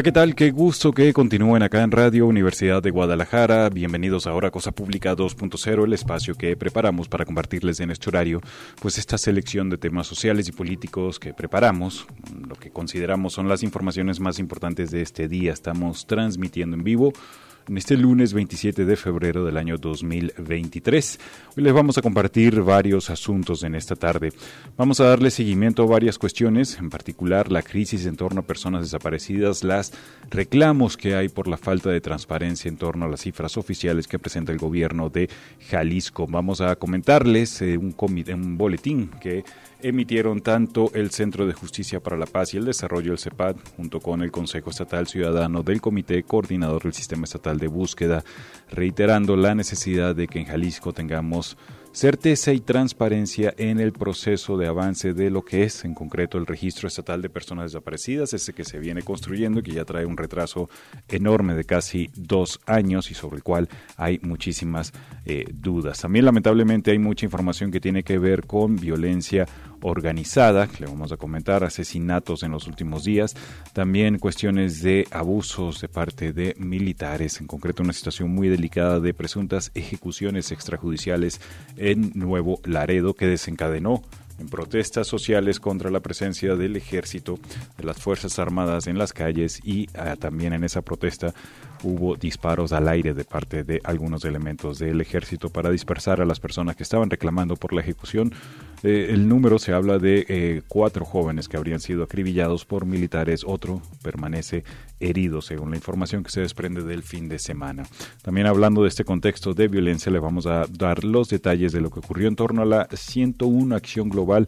Hola, ¿qué tal? Qué gusto que continúen acá en Radio Universidad de Guadalajara. Bienvenidos ahora a Cosa Pública 2.0, el espacio que preparamos para compartirles en este horario, pues esta selección de temas sociales y políticos que preparamos, lo que consideramos son las informaciones más importantes de este día. Estamos transmitiendo en vivo en este lunes 27 de febrero del año 2023. Hoy les vamos a compartir varios asuntos en esta tarde. Vamos a darle seguimiento a varias cuestiones, en particular la crisis en torno a personas desaparecidas, las reclamos que hay por la falta de transparencia en torno a las cifras oficiales que presenta el gobierno de Jalisco. Vamos a comentarles eh, un, un boletín que emitieron tanto el Centro de Justicia para la Paz y el Desarrollo, el CEPAD, junto con el Consejo Estatal Ciudadano del Comité Coordinador del Sistema Estatal de Búsqueda, reiterando la necesidad de que en Jalisco tengamos certeza y transparencia en el proceso de avance de lo que es en concreto el registro estatal de personas desaparecidas, ese que se viene construyendo y que ya trae un retraso enorme de casi dos años y sobre el cual hay muchísimas eh, dudas. También lamentablemente hay mucha información que tiene que ver con violencia organizada, que le vamos a comentar, asesinatos en los últimos días, también cuestiones de abusos de parte de militares, en concreto una situación muy delicada de presuntas ejecuciones extrajudiciales en Nuevo Laredo que desencadenó en protestas sociales contra la presencia del ejército, de las Fuerzas Armadas en las calles y ah, también en esa protesta hubo disparos al aire de parte de algunos elementos del ejército para dispersar a las personas que estaban reclamando por la ejecución. Eh, el número se habla de eh, cuatro jóvenes que habrían sido acribillados por militares, otro permanece herido, según la información que se desprende del fin de semana. También hablando de este contexto de violencia, le vamos a dar los detalles de lo que ocurrió en torno a la 101 acción global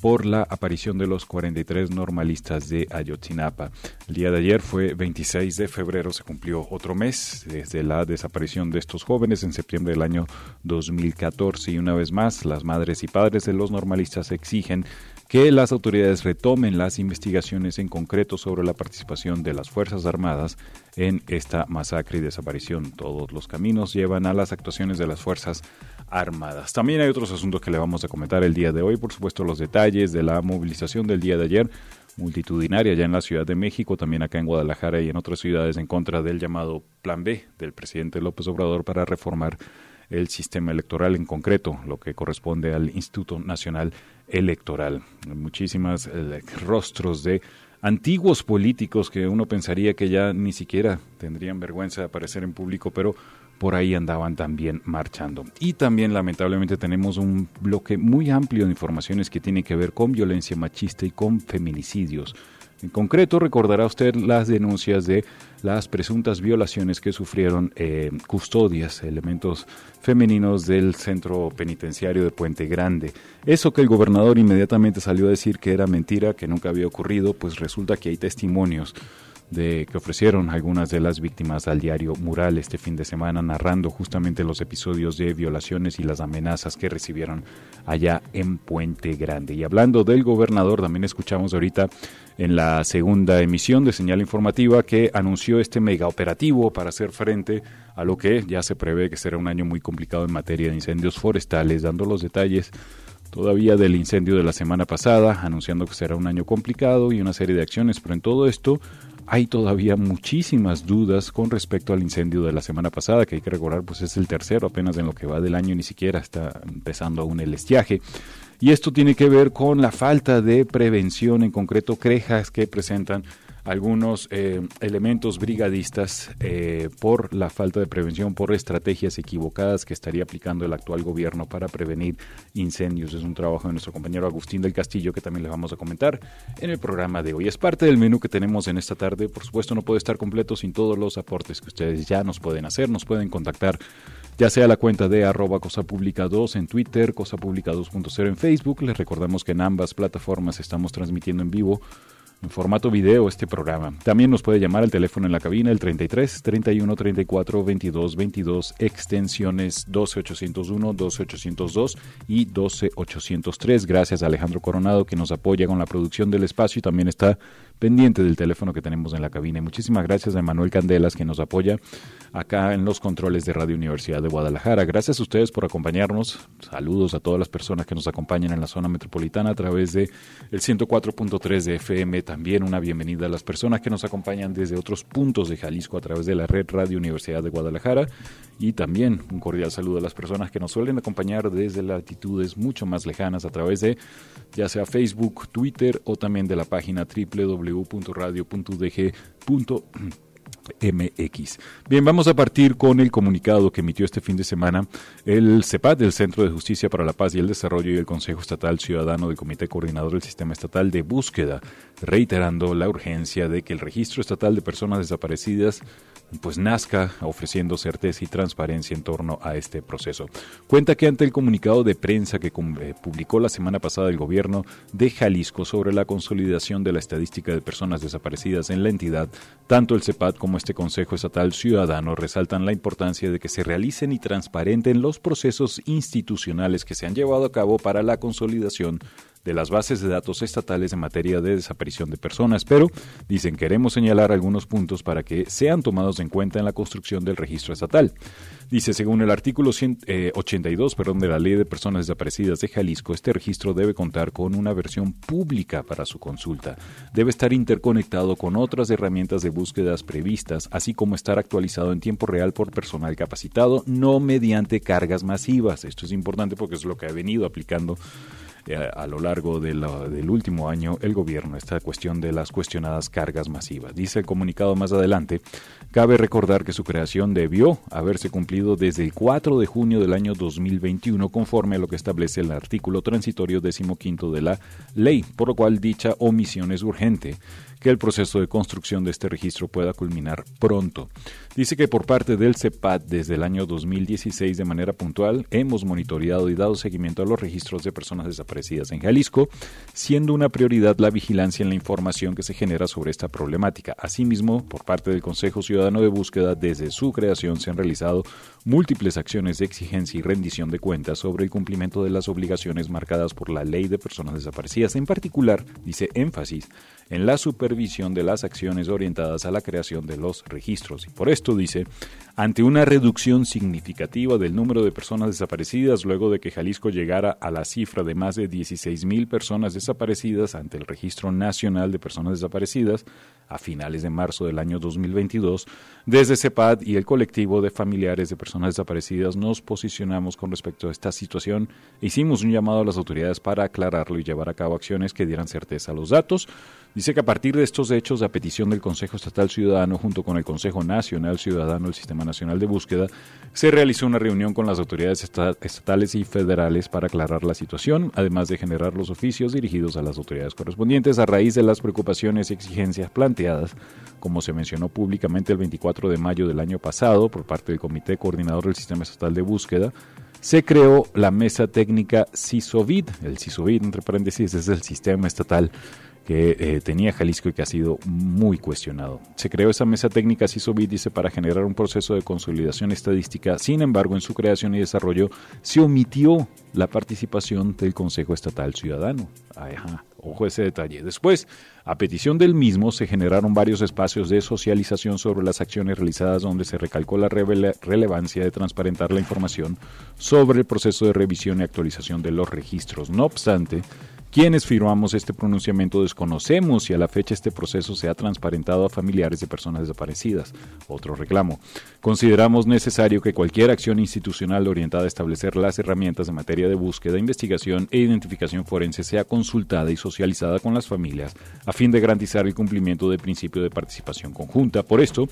por la aparición de los 43 normalistas de Ayotzinapa. El día de ayer fue 26 de febrero, se cumplió otro mes desde la desaparición de estos jóvenes en septiembre del año 2014 y una vez más las madres y padres de los normalistas exigen que las autoridades retomen las investigaciones en concreto sobre la participación de las Fuerzas Armadas en esta masacre y desaparición. Todos los caminos llevan a las actuaciones de las Fuerzas Armadas. También hay otros asuntos que le vamos a comentar el día de hoy, por supuesto los detalles de la movilización del día de ayer multitudinaria ya en la Ciudad de México, también acá en Guadalajara y en otras ciudades en contra del llamado Plan B del presidente López Obrador para reformar el sistema electoral en concreto, lo que corresponde al Instituto Nacional Electoral. Muchísimas eh, rostros de antiguos políticos que uno pensaría que ya ni siquiera tendrían vergüenza de aparecer en público, pero por ahí andaban también marchando. Y también lamentablemente tenemos un bloque muy amplio de informaciones que tiene que ver con violencia machista y con feminicidios. En concreto, recordará usted las denuncias de las presuntas violaciones que sufrieron eh, custodias, elementos femeninos del centro penitenciario de Puente Grande. Eso que el gobernador inmediatamente salió a decir que era mentira, que nunca había ocurrido, pues resulta que hay testimonios de que ofrecieron algunas de las víctimas al diario Mural este fin de semana narrando justamente los episodios de violaciones y las amenazas que recibieron allá en Puente Grande. Y hablando del gobernador, también escuchamos ahorita en la segunda emisión de señal informativa que anunció este mega operativo para hacer frente a lo que ya se prevé que será un año muy complicado en materia de incendios forestales, dando los detalles todavía del incendio de la semana pasada, anunciando que será un año complicado y una serie de acciones, pero en todo esto hay todavía muchísimas dudas con respecto al incendio de la semana pasada, que hay que recordar, pues es el tercero apenas en lo que va del año, ni siquiera está empezando aún el estiaje. Y esto tiene que ver con la falta de prevención, en concreto crejas que presentan algunos eh, elementos brigadistas eh, por la falta de prevención, por estrategias equivocadas que estaría aplicando el actual gobierno para prevenir incendios. Es un trabajo de nuestro compañero Agustín del Castillo que también les vamos a comentar en el programa de hoy. Es parte del menú que tenemos en esta tarde. Por supuesto, no puede estar completo sin todos los aportes que ustedes ya nos pueden hacer. Nos pueden contactar ya sea la cuenta de arroba cosa pública 2 en Twitter, cosa pública 2.0 en Facebook. Les recordamos que en ambas plataformas estamos transmitiendo en vivo en formato video este programa. También nos puede llamar al teléfono en la cabina el 33 31 34 22 22 extensiones 12801, 12802 y 12803. Gracias a Alejandro Coronado que nos apoya con la producción del espacio y también está pendiente del teléfono que tenemos en la cabina. muchísimas gracias a Manuel Candelas que nos apoya acá en los controles de Radio Universidad de Guadalajara. Gracias a ustedes por acompañarnos. Saludos a todas las personas que nos acompañan en la zona metropolitana a través de el 104.3 de FM. También una bienvenida a las personas que nos acompañan desde otros puntos de Jalisco a través de la red Radio Universidad de Guadalajara. Y también un cordial saludo a las personas que nos suelen acompañar desde latitudes mucho más lejanas a través de ya sea Facebook, Twitter o también de la página Bien, vamos a partir con el comunicado que emitió este fin de semana el CEPAD, el Centro de Justicia para la Paz y el Desarrollo y el Consejo Estatal Ciudadano del Comité Coordinador del Sistema Estatal de Búsqueda, reiterando la urgencia de que el Registro Estatal de Personas Desaparecidas pues nazca ofreciendo certeza y transparencia en torno a este proceso. Cuenta que ante el comunicado de prensa que eh, publicó la semana pasada el gobierno de Jalisco sobre la consolidación de la estadística de personas desaparecidas en la entidad, tanto el CEPAD como este Consejo Estatal Ciudadano resaltan la importancia de que se realicen y transparenten los procesos institucionales que se han llevado a cabo para la consolidación de las bases de datos estatales en materia de desaparición de personas, pero dicen queremos señalar algunos puntos para que sean tomados en cuenta en la construcción del registro estatal. Dice, según el artículo 82 eh, perdón, de la Ley de Personas Desaparecidas de Jalisco, este registro debe contar con una versión pública para su consulta. Debe estar interconectado con otras herramientas de búsquedas previstas, así como estar actualizado en tiempo real por personal capacitado, no mediante cargas masivas. Esto es importante porque es lo que ha venido aplicando a lo largo del último año el gobierno, esta cuestión de las cuestionadas cargas masivas. Dice el comunicado más adelante, cabe recordar que su creación debió haberse cumplido desde el 4 de junio del año 2021 conforme a lo que establece el artículo transitorio decimoquinto de la ley, por lo cual dicha omisión es urgente que el proceso de construcción de este registro pueda culminar pronto. Dice que por parte del CEPAD desde el año 2016 de manera puntual hemos monitoreado y dado seguimiento a los registros de personas desaparecidas en Jalisco, siendo una prioridad la vigilancia en la información que se genera sobre esta problemática. Asimismo, por parte del Consejo Ciudadano de Búsqueda, desde su creación se han realizado múltiples acciones de exigencia y rendición de cuentas sobre el cumplimiento de las obligaciones marcadas por la Ley de Personas Desaparecidas. En particular, dice énfasis en la supervisión de las acciones orientadas a la creación de los registros. Y por esto dice, ante una reducción significativa del número de personas desaparecidas luego de que Jalisco llegara a la cifra de más de 16 mil personas desaparecidas ante el Registro Nacional de Personas Desaparecidas a finales de marzo del año 2022, desde CEPAD y el colectivo de familiares de personas desaparecidas nos posicionamos con respecto a esta situación hicimos un llamado a las autoridades para aclararlo y llevar a cabo acciones que dieran certeza a los datos. Dice que a partir de estos hechos, a petición del Consejo Estatal Ciudadano junto con el Consejo Nacional Ciudadano del Sistema Nacional de Búsqueda, se realizó una reunión con las autoridades estatales y federales para aclarar la situación, además de generar los oficios dirigidos a las autoridades correspondientes a raíz de las preocupaciones y exigencias planteadas, como se mencionó públicamente el 24 de mayo del año pasado por parte del Comité Coordinador del Sistema Estatal de Búsqueda, se creó la mesa técnica CISOVID. El CISOVID, entre paréntesis, es el sistema estatal que eh, tenía Jalisco y que ha sido muy cuestionado. Se creó esa mesa técnica CISOBIT, dice, para generar un proceso de consolidación estadística. Sin embargo, en su creación y desarrollo se omitió la participación del Consejo Estatal Ciudadano. Ajá, ojo ese detalle. Después, a petición del mismo, se generaron varios espacios de socialización sobre las acciones realizadas donde se recalcó la relevancia de transparentar la información sobre el proceso de revisión y actualización de los registros. No obstante, Quienes firmamos este pronunciamiento desconocemos si a la fecha este proceso se ha transparentado a familiares de personas desaparecidas. Otro reclamo. Consideramos necesario que cualquier acción institucional orientada a establecer las herramientas en materia de búsqueda, investigación e identificación forense sea consultada y socializada con las familias a fin de garantizar el cumplimiento del principio de participación conjunta. Por esto,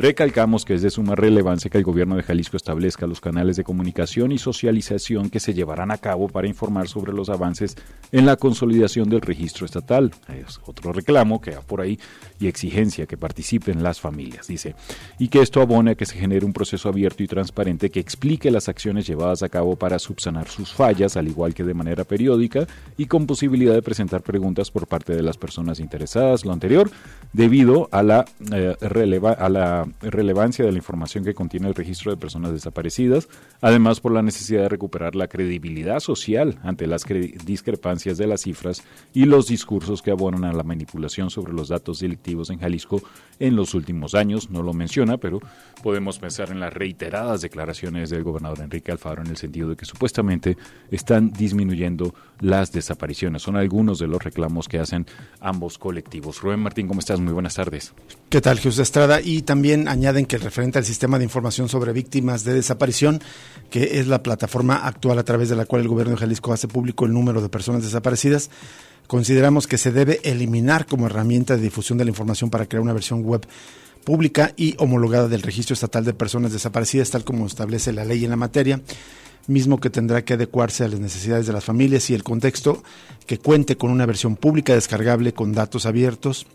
Recalcamos que es de suma relevancia que el gobierno de Jalisco establezca los canales de comunicación y socialización que se llevarán a cabo para informar sobre los avances en la consolidación del registro estatal. Es otro reclamo que va por ahí y exigencia que participen las familias, dice, y que esto abone a que se genere un proceso abierto y transparente que explique las acciones llevadas a cabo para subsanar sus fallas, al igual que de manera periódica y con posibilidad de presentar preguntas por parte de las personas interesadas. Lo anterior, debido a la, eh, a la relevancia de la información que contiene el registro de personas desaparecidas, además por la necesidad de recuperar la credibilidad social ante las discrepancias de las cifras y los discursos que abonan a la manipulación sobre los datos delictivos en Jalisco en los últimos años. No lo menciona, pero podemos pensar en las reiteradas declaraciones del gobernador Enrique Alfaro en el sentido de que supuestamente están disminuyendo las desapariciones. Son algunos de los reclamos que hacen ambos colectivos. Rubén Martín, ¿cómo estás? Muy buenas tardes. ¿Qué tal, Jesús Estrada? Y también añaden que el referente al sistema de información sobre víctimas de desaparición, que es la plataforma actual a través de la cual el gobierno de Jalisco hace público el número de personas desaparecidas, consideramos que se debe eliminar como herramienta de difusión de la información para crear una versión web pública y homologada del Registro Estatal de Personas Desaparecidas, tal como establece la ley en la materia mismo que tendrá que adecuarse a las necesidades de las familias y el contexto, que cuente con una versión pública descargable con datos abiertos,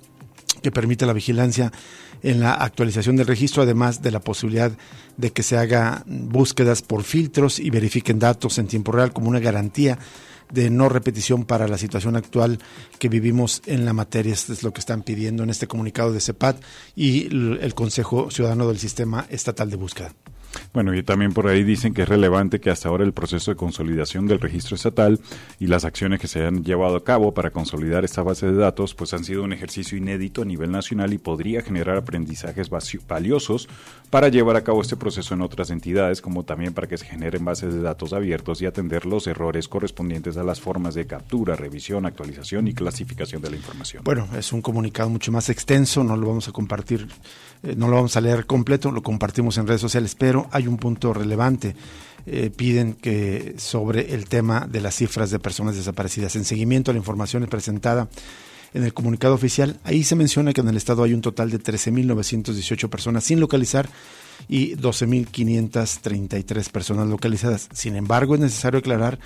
que permita la vigilancia en la actualización del registro, además de la posibilidad de que se haga búsquedas por filtros y verifiquen datos en tiempo real como una garantía de no repetición para la situación actual que vivimos en la materia. Esto es lo que están pidiendo en este comunicado de CEPAT y el Consejo Ciudadano del Sistema Estatal de Búsqueda. Bueno, y también por ahí dicen que es relevante que hasta ahora el proceso de consolidación del registro estatal y las acciones que se han llevado a cabo para consolidar esta base de datos, pues han sido un ejercicio inédito a nivel nacional y podría generar aprendizajes valiosos para llevar a cabo este proceso en otras entidades, como también para que se generen bases de datos abiertos y atender los errores correspondientes a las formas de captura, revisión, actualización y clasificación de la información. Bueno, es un comunicado mucho más extenso, no lo vamos a compartir, eh, no lo vamos a leer completo, lo compartimos en redes sociales, pero hay un punto relevante. Eh, piden que sobre el tema de las cifras de personas desaparecidas. En seguimiento a la información presentada en el comunicado oficial, ahí se menciona que en el estado hay un total de 13.918 personas sin localizar y 12.533 personas localizadas. Sin embargo, es necesario aclarar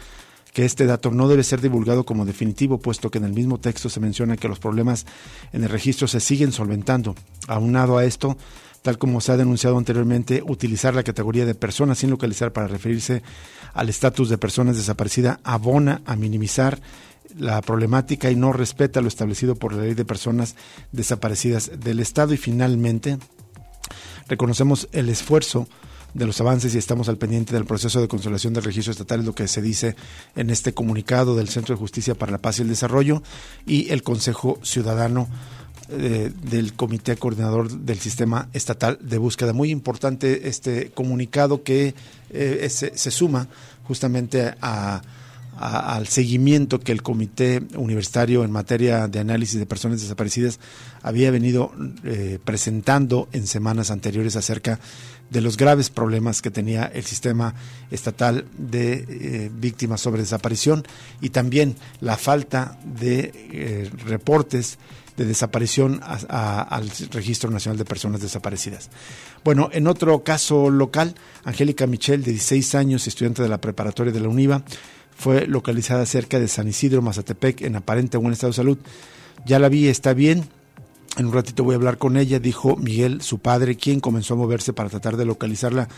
que este dato no debe ser divulgado como definitivo, puesto que en el mismo texto se menciona que los problemas en el registro se siguen solventando. Aunado a esto, tal como se ha denunciado anteriormente, utilizar la categoría de personas sin localizar para referirse al estatus de personas desaparecidas abona a minimizar la problemática y no respeta lo establecido por la ley de personas desaparecidas del Estado. Y finalmente, reconocemos el esfuerzo de los avances y estamos al pendiente del proceso de consolidación del registro estatal, lo que se dice en este comunicado del Centro de Justicia para la Paz y el Desarrollo y el Consejo Ciudadano eh, del Comité Coordinador del Sistema Estatal de Búsqueda. Muy importante este comunicado que eh, se, suma justamente al seguimiento que el Comité Universitario en materia de análisis de personas desaparecidas había venido eh, presentando en semanas anteriores acerca de los graves problemas que tenía el sistema estatal de víctimas sobre desaparición y también la falta de reportes de desaparición al Registro Nacional de Personas Desaparecidas. Bueno, en otro caso local, Angélica Michel, de 16 años, estudiante de la preparatoria de la UNIVA, fue localizada cerca de San Isidro, Mazatepec, en aparente buen estado de salud. Ya la vi, está bien, en un ratito voy a hablar con ella, dijo Miguel, su padre, quien comenzó a moverse para tratar de localizarla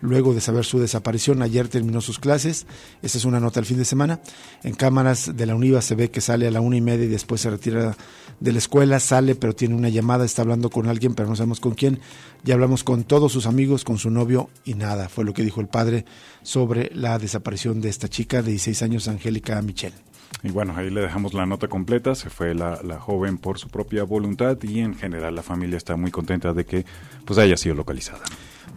luego de saber su desaparición. Ayer terminó sus clases, esta es una nota del fin de semana. En cámaras de la UNIVA se ve que sale a la una y media y después se retira de la escuela, sale pero tiene una llamada, está hablando con alguien, pero no sabemos con quién. Ya hablamos con todos sus amigos, con su novio y nada, fue lo que dijo el padre sobre la desaparición de esta chica de 16 años, Angélica Michel. Y bueno, ahí le dejamos la nota completa. Se fue la, la, joven por su propia voluntad y en general la familia está muy contenta de que pues haya sido localizada.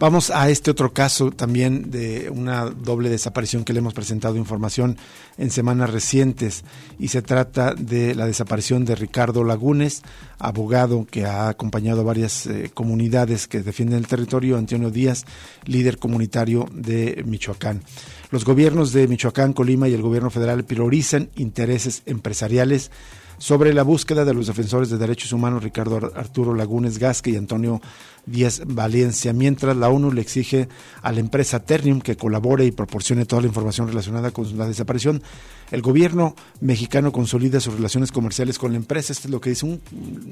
Vamos a este otro caso también de una doble desaparición que le hemos presentado información en semanas recientes y se trata de la desaparición de Ricardo Lagunes, abogado que ha acompañado a varias eh, comunidades que defienden el territorio, Antonio Díaz, líder comunitario de Michoacán. Los gobiernos de Michoacán, Colima y el gobierno federal priorizan intereses empresariales sobre la búsqueda de los defensores de derechos humanos Ricardo Arturo Lagunes Gasque y Antonio Díaz Valencia, mientras la ONU le exige a la empresa Ternium que colabore y proporcione toda la información relacionada con la desaparición. El gobierno mexicano consolida sus relaciones comerciales con la empresa. Este es lo que dice un,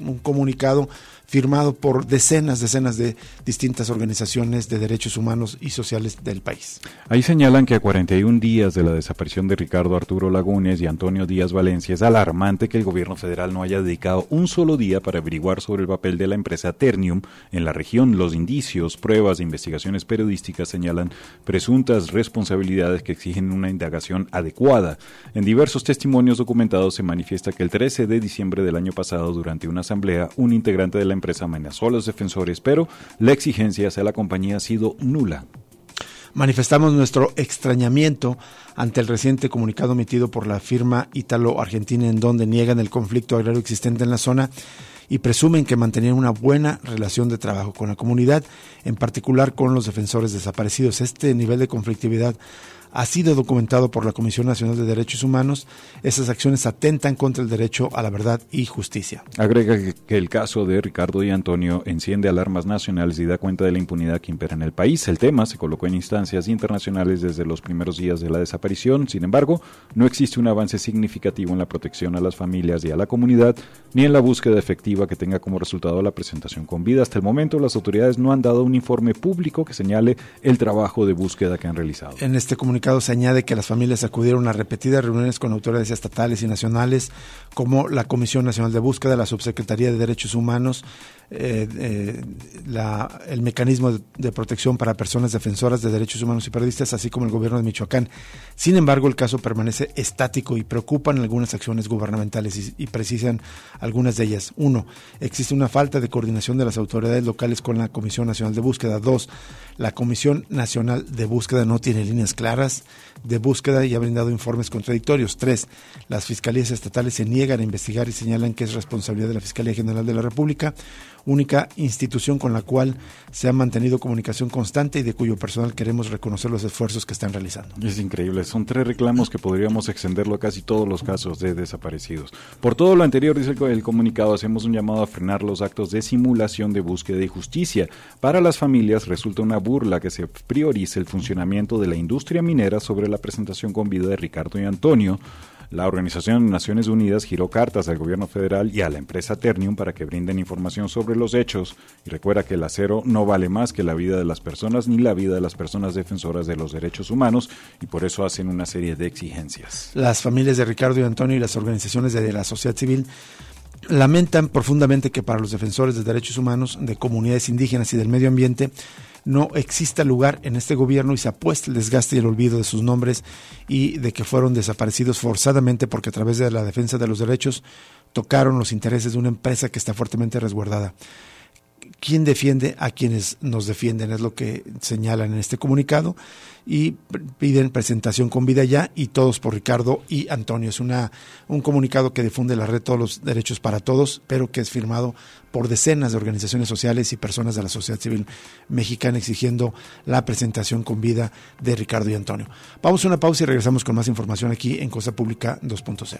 un comunicado firmado por decenas, decenas de distintas organizaciones de derechos humanos y sociales del país. Ahí señalan que a 41 días de la desaparición de Ricardo Arturo Lagunes y Antonio Díaz Valencia es alarmante que el gobierno federal no haya dedicado un solo día para averiguar sobre el papel de la empresa Ternium en la región los indicios, pruebas e investigaciones periodísticas señalan presuntas responsabilidades que exigen una indagación adecuada. En diversos testimonios documentados se manifiesta que el 13 de diciembre del año pasado, durante una asamblea, un integrante de la empresa amenazó a los defensores, pero la exigencia hacia la compañía ha sido nula. Manifestamos nuestro extrañamiento ante el reciente comunicado emitido por la firma ítalo-argentina en donde niegan el conflicto agrario existente en la zona y presumen que mantenían una buena relación de trabajo con la comunidad, en particular con los defensores desaparecidos. Este nivel de conflictividad ha sido documentado por la Comisión Nacional de Derechos Humanos. Esas acciones atentan contra el derecho a la verdad y justicia. Agrega que el caso de Ricardo y Antonio enciende alarmas nacionales y da cuenta de la impunidad que impera en el país. El tema se colocó en instancias internacionales desde los primeros días de la desaparición. Sin embargo, no existe un avance significativo en la protección a las familias y a la comunidad, ni en la búsqueda efectiva que tenga como resultado la presentación con vida. Hasta el momento, las autoridades no han dado un informe público que señale el trabajo de búsqueda que han realizado. En este comunicado se añade que las familias acudieron a repetidas reuniones con autoridades estatales y nacionales, como la Comisión Nacional de Búsqueda, la Subsecretaría de Derechos Humanos, eh, eh, el mecanismo de, protección para personas defensoras de derechos humanos y periodistas, así como el gobierno de Michoacán. Sin embargo, el caso permanece estático y preocupan algunas acciones gubernamentales y precisan algunas de ellas. Uno, existe una falta de coordinación de las autoridades locales con la Comisión Nacional de Búsqueda. Dos, la Comisión Nacional de Búsqueda no tiene líneas claras de búsqueda y ha brindado informes contradictorios. Tres, las fiscalías estatales se niegan a investigar y señalan que es responsabilidad de la Fiscalía General de la República única institución con la cual se ha mantenido comunicación constante y de cuyo personal queremos reconocer los esfuerzos que están realizando. Es increíble, son tres reclamos que podríamos extenderlo a casi todos los casos de desaparecidos. Por todo lo anterior, dice el comunicado, hacemos un llamado a frenar los actos de simulación de búsqueda y justicia. Para las familias resulta una burla que se priorice el funcionamiento de la industria minera sobre la presentación con vida de Ricardo y Antonio la Organización de Naciones Unidas giró cartas al gobierno federal y a la empresa Ternium para que brinden información sobre los hechos y recuerda que el acero no vale más que la vida de las personas ni la vida de las personas defensoras de los derechos humanos y por eso hacen una serie de exigencias. Las familias de Ricardo y Antonio y las organizaciones de la sociedad civil lamentan profundamente que para los defensores de derechos humanos, de comunidades indígenas y del medio ambiente, no exista lugar en este gobierno y se apuesta el desgaste y el olvido de sus nombres y de que fueron desaparecidos forzadamente porque a través de la defensa de los derechos tocaron los intereses de una empresa que está fuertemente resguardada. ¿Quién defiende a quienes nos defienden? Es lo que señalan en este comunicado y piden presentación con vida ya y todos por Ricardo y Antonio. Es una, un comunicado que difunde la red Todos los Derechos para Todos, pero que es firmado por decenas de organizaciones sociales y personas de la sociedad civil mexicana exigiendo la presentación con vida de Ricardo y Antonio. Vamos a una pausa y regresamos con más información aquí en Cosa Pública 2.0.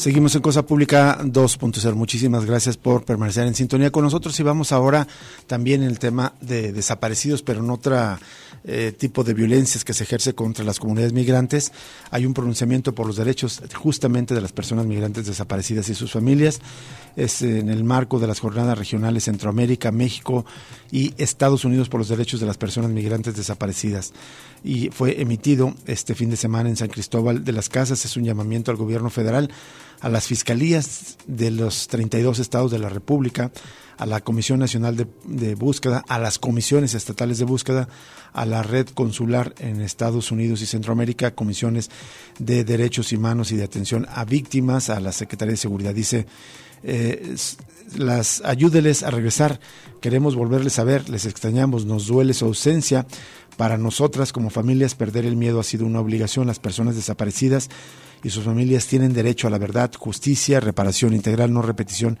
Seguimos en Cosa Pública 2.0. Muchísimas gracias por permanecer en sintonía con nosotros y vamos ahora también en el tema de desaparecidos, pero en otro eh, tipo de violencias que se ejerce contra las comunidades migrantes. Hay un pronunciamiento por los derechos justamente de las personas migrantes desaparecidas y sus familias. Es en el marco de las jornadas regionales Centroamérica, México y Estados Unidos por los derechos de las personas migrantes desaparecidas. Y fue emitido este fin de semana en San Cristóbal de las Casas. Es un llamamiento al gobierno federal a las fiscalías de los 32 estados de la República, a la Comisión Nacional de, Búsqueda, a las comisiones estatales de búsqueda, a la red consular en Estados Unidos y Centroamérica, comisiones de derechos humanos y de atención a víctimas, a la Secretaría de Seguridad. Dice, eh, las ayúdeles a regresar, queremos volverles a ver, les extrañamos, nos duele su ausencia. Para nosotras como familias perder el miedo ha sido una obligación. Las personas desaparecidas y sus familias tienen derecho a la verdad, justicia, reparación integral, no repetición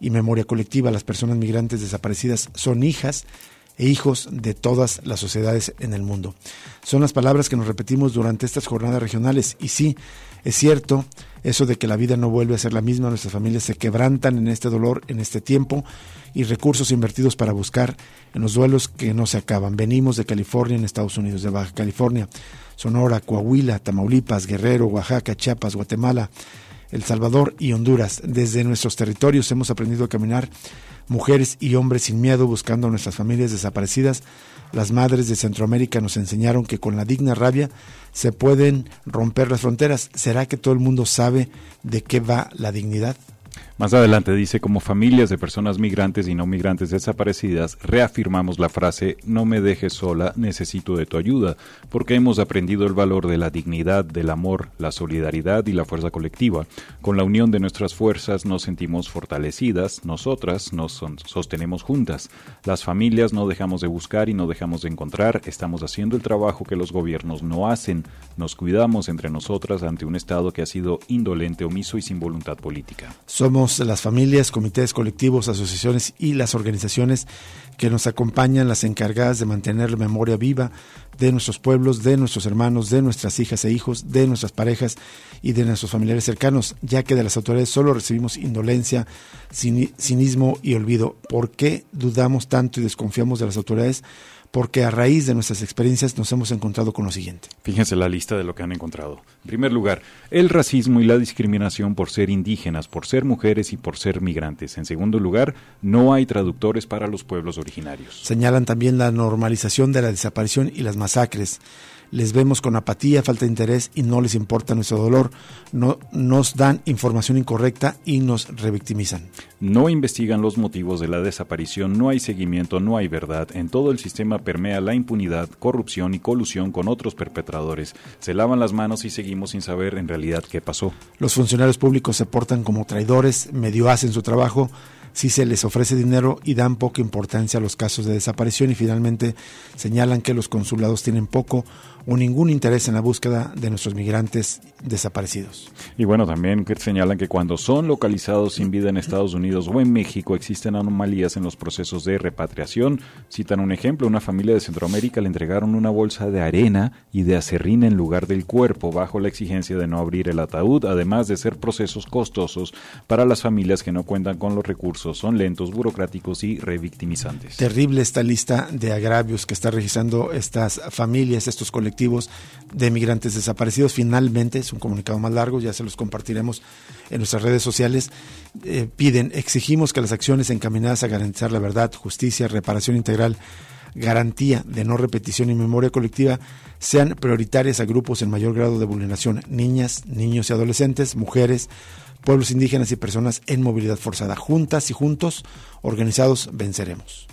y memoria colectiva. Las personas migrantes desaparecidas son hijas e hijos de todas las sociedades en el mundo. Son las palabras que nos repetimos durante estas jornadas regionales y sí, es cierto eso de que la vida no vuelve a ser la misma, nuestras familias se quebrantan en este dolor, en este tiempo y recursos invertidos para buscar en los duelos que no se acaban. Venimos de California, en Estados Unidos, de Baja California. Sonora, Coahuila, Tamaulipas, Guerrero, Oaxaca, Chiapas, Guatemala, El Salvador y Honduras. Desde nuestros territorios hemos aprendido a caminar mujeres y hombres sin miedo buscando a nuestras familias desaparecidas. Las madres de Centroamérica nos enseñaron que con la digna rabia se pueden romper las fronteras. ¿Será que todo el mundo sabe de qué va la dignidad? Más adelante dice, como familias de personas migrantes y no migrantes desaparecidas, reafirmamos la frase, no me dejes sola, necesito de tu ayuda, porque hemos aprendido el valor de la dignidad, del amor, la solidaridad y la fuerza colectiva. Con la unión de nuestras fuerzas nos sentimos fortalecidas, nosotras nos sostenemos juntas. Las familias no dejamos de buscar y no dejamos de encontrar, estamos haciendo el trabajo que los gobiernos no hacen, nos cuidamos entre nosotras ante un Estado que ha sido indolente, omiso y sin voluntad política. Somos las familias, comités colectivos, asociaciones y las organizaciones que nos acompañan, las encargadas de mantener la memoria viva de nuestros pueblos, de nuestros hermanos, de nuestras hijas e hijos, de nuestras parejas y de nuestros familiares cercanos, ya que de las autoridades solo recibimos indolencia, cinismo y olvido. ¿Por qué dudamos tanto y desconfiamos de las autoridades? Porque a raíz de nuestras experiencias nos hemos encontrado con lo siguiente. Fíjense la lista de lo que han encontrado. En primer lugar, el racismo y la discriminación por ser indígenas, por ser mujeres y por ser migrantes. En segundo lugar, no hay traductores para los pueblos originarios. Señalan también la normalización de la desaparición y las masacres les vemos con apatía, falta de interés y no les importa nuestro dolor, no, nos dan información incorrecta y nos revictimizan. No investigan los motivos de la desaparición, no hay seguimiento, no hay verdad. En todo el sistema permea la impunidad, corrupción y colusión con otros perpetradores. Se lavan las manos y seguimos sin saber en realidad qué pasó. Los funcionarios públicos se portan como traidores, medio hacen su trabajo, si se les ofrece dinero y dan poca importancia a los casos de desaparición y finalmente señalan que los consulados tienen poco o ningún interés en la búsqueda de nuestros migrantes desaparecidos. Y bueno, también señalan que cuando son localizados sin vida en Estados Unidos o en México existen anomalías en los procesos de repatriación. Citan un ejemplo, una familia de Centroamérica le entregaron una bolsa de arena y de acerrín en lugar del cuerpo bajo la exigencia de no abrir el ataúd, además de ser procesos costosos para las familias que no cuentan con los recursos, son lentos, burocráticos y revictimizantes. Terrible esta lista de agravios que está registrando estas familias, estos colectivos de migrantes desaparecidos. Finalmente, es un comunicado más largo, ya se los compartiremos en nuestras redes sociales. Eh, piden, exigimos que las acciones encaminadas a garantizar la verdad, justicia, reparación integral, garantía de no repetición y memoria colectiva sean prioritarias a grupos en mayor grado de vulneración, niñas, niños y adolescentes, mujeres, pueblos indígenas y personas en movilidad forzada. Juntas y juntos, organizados, venceremos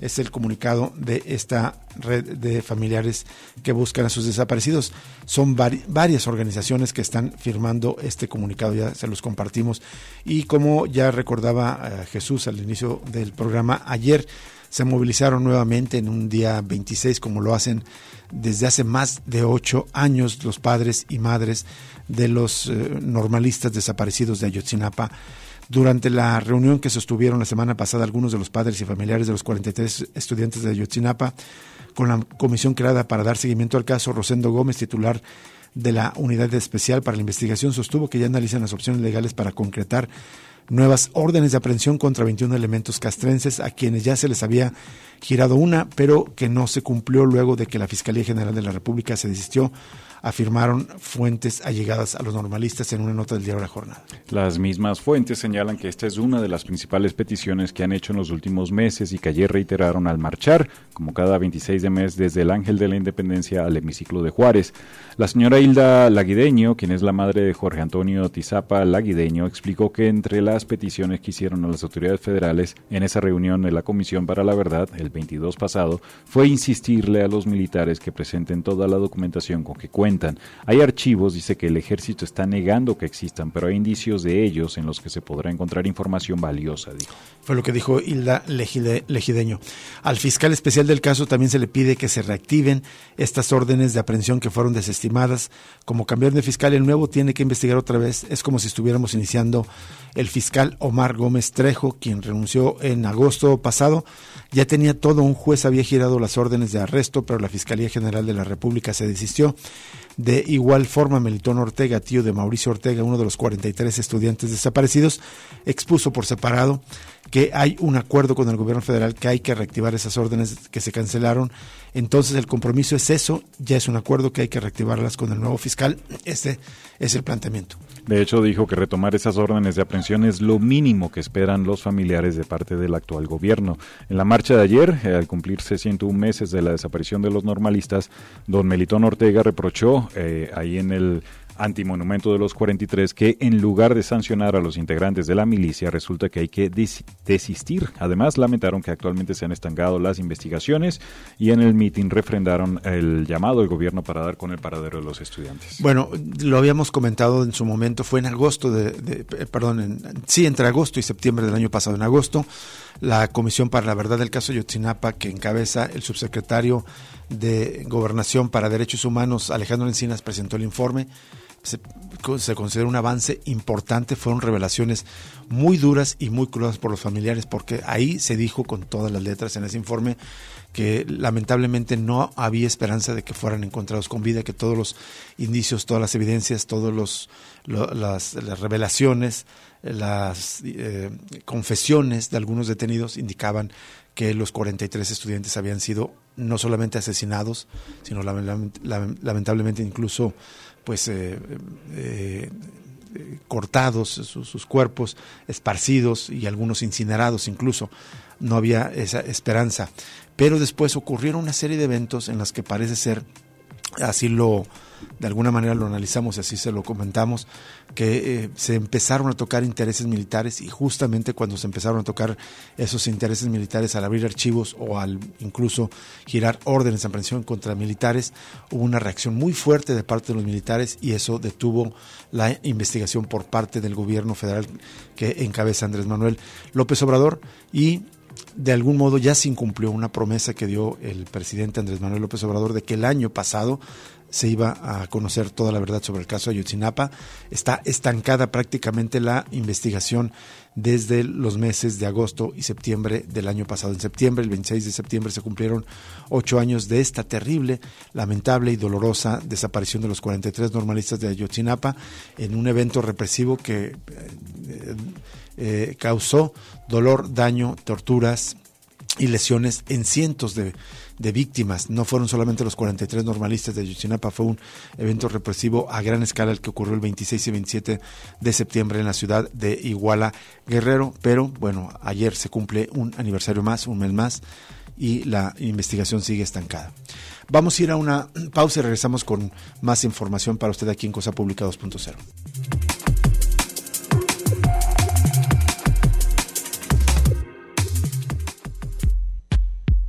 es el comunicado de esta red de familiares que buscan a sus desaparecidos. Son varias organizaciones que están firmando este comunicado, ya se los compartimos. Y como ya recordaba eh, Jesús al inicio del programa, ayer se movilizaron nuevamente en un día 26, como lo hacen desde hace más de ocho años los padres y madres de los eh, normalistas desaparecidos de Ayotzinapa. Durante la reunión que sostuvieron la semana pasada algunos de los padres y familiares de los 43 estudiantes de Ayotzinapa, con la comisión creada para dar seguimiento al caso, Rosendo Gómez, titular de la Unidad Especial para la Investigación sostuvo que ya analizan las opciones legales para concretar nuevas órdenes de aprehensión contra 21 elementos castrenses a quienes ya se les había girado una, pero que no se cumplió luego de que la Fiscalía General de la República se desistió afirmaron fuentes allegadas a los normalistas en una nota del diario La Jornada. Las mismas fuentes señalan que esta es una de las principales peticiones que han hecho en los últimos meses y que ayer reiteraron al marchar, como cada 26 de mes, desde el Ángel de la Independencia al hemiciclo de Juárez. La señora Hilda Laguideño, quien es la madre de Jorge Antonio Tizapa Laguideño, explicó que entre las peticiones que hicieron a las autoridades federales en esa reunión de la Comisión para la Verdad, el 22 pasado, fue insistirle a los militares que presenten toda la documentación con que cuentan hay archivos, dice que el ejército está negando que existan, pero hay indicios de ellos en los que se podrá encontrar información valiosa, dijo. Fue lo que dijo Hilda Legideño. Al fiscal especial del caso también se le pide que se reactiven estas órdenes de aprehensión que fueron desestimadas. Como cambiar de fiscal, el nuevo tiene que investigar otra vez. Es como si estuviéramos iniciando el fiscal Omar Gómez Trejo, quien renunció en agosto pasado. Ya tenía todo, un juez había girado las órdenes de arresto, pero la Fiscalía General de la República se desistió. De igual forma, Melitón Ortega, tío de Mauricio Ortega, uno de los 43 estudiantes desaparecidos, expuso por separado que hay un acuerdo con el gobierno federal que hay que reactivar esas órdenes que se cancelaron. Entonces el compromiso es eso, ya es un acuerdo que hay que reactivarlas con el nuevo fiscal. Este es el planteamiento. De hecho, dijo que retomar esas órdenes de aprehensión es lo mínimo que esperan los familiares de parte del actual gobierno. En la marcha de ayer, eh, al cumplirse 101 meses de la desaparición de los normalistas, don Melitón Ortega reprochó eh, ahí en el antimonumento de los 43 que en lugar de sancionar a los integrantes de la milicia resulta que hay que desistir. Además, lamentaron que actualmente se han estancado las investigaciones y en el mitin refrendaron el llamado del gobierno para dar con el paradero de los estudiantes. Bueno, lo habíamos comentado en su momento, fue en agosto de, eh, perdón, en, sí, entre agosto y septiembre del año pasado. En agosto, la Comisión para la Verdad del caso Yotzinapa, que encabeza el subsecretario de Gobernación para Derechos Humanos, Alejandro Encinas, presentó el informe se, considera un avance importante, fueron revelaciones muy duras y muy crudas por los familiares, porque ahí se dijo con todas las letras en ese informe que lamentablemente no había esperanza de que fueran encontrados con vida, que todos los indicios, todas las evidencias, todas los, las, revelaciones, las eh, confesiones de algunos detenidos indicaban que los 43 estudiantes habían sido no solamente asesinados, sino lamentablemente incluso pues eh, eh, cortados sus, cuerpos, esparcidos y algunos incinerados incluso. No había esa esperanza. Pero después ocurrieron una serie de eventos en los que parece ser, así lo, de alguna manera lo analizamos, así se lo comentamos, que eh, se empezaron a tocar intereses militares y justamente cuando se empezaron a tocar esos intereses militares al abrir archivos o al incluso girar órdenes de aprehensión contra militares, hubo una reacción muy fuerte de parte de los militares y eso detuvo la investigación por parte del gobierno federal que encabeza Andrés Manuel López Obrador y de algún modo ya se incumplió una promesa que dio el presidente Andrés Manuel López Obrador de que el año pasado se iba a conocer toda la verdad sobre el caso Ayotzinapa. Está estancada prácticamente la investigación desde los meses de agosto y septiembre del año pasado. En septiembre, el 26 de septiembre, se cumplieron ocho años de esta terrible, lamentable y dolorosa desaparición de los 43 normalistas de Ayotzinapa en un evento represivo que eh, eh, causó dolor, daño, torturas y lesiones en cientos de víctimas. No fueron solamente los 43 normalistas de Ayotzinapa, fue un evento represivo a gran escala el que ocurrió el 26 y 27 de septiembre en la ciudad de Iguala Guerrero, pero bueno, ayer se cumple un aniversario más, un mes más, y la investigación sigue estancada. Vamos a ir a una pausa y regresamos con más información para usted aquí en Cosa Pública 2.0.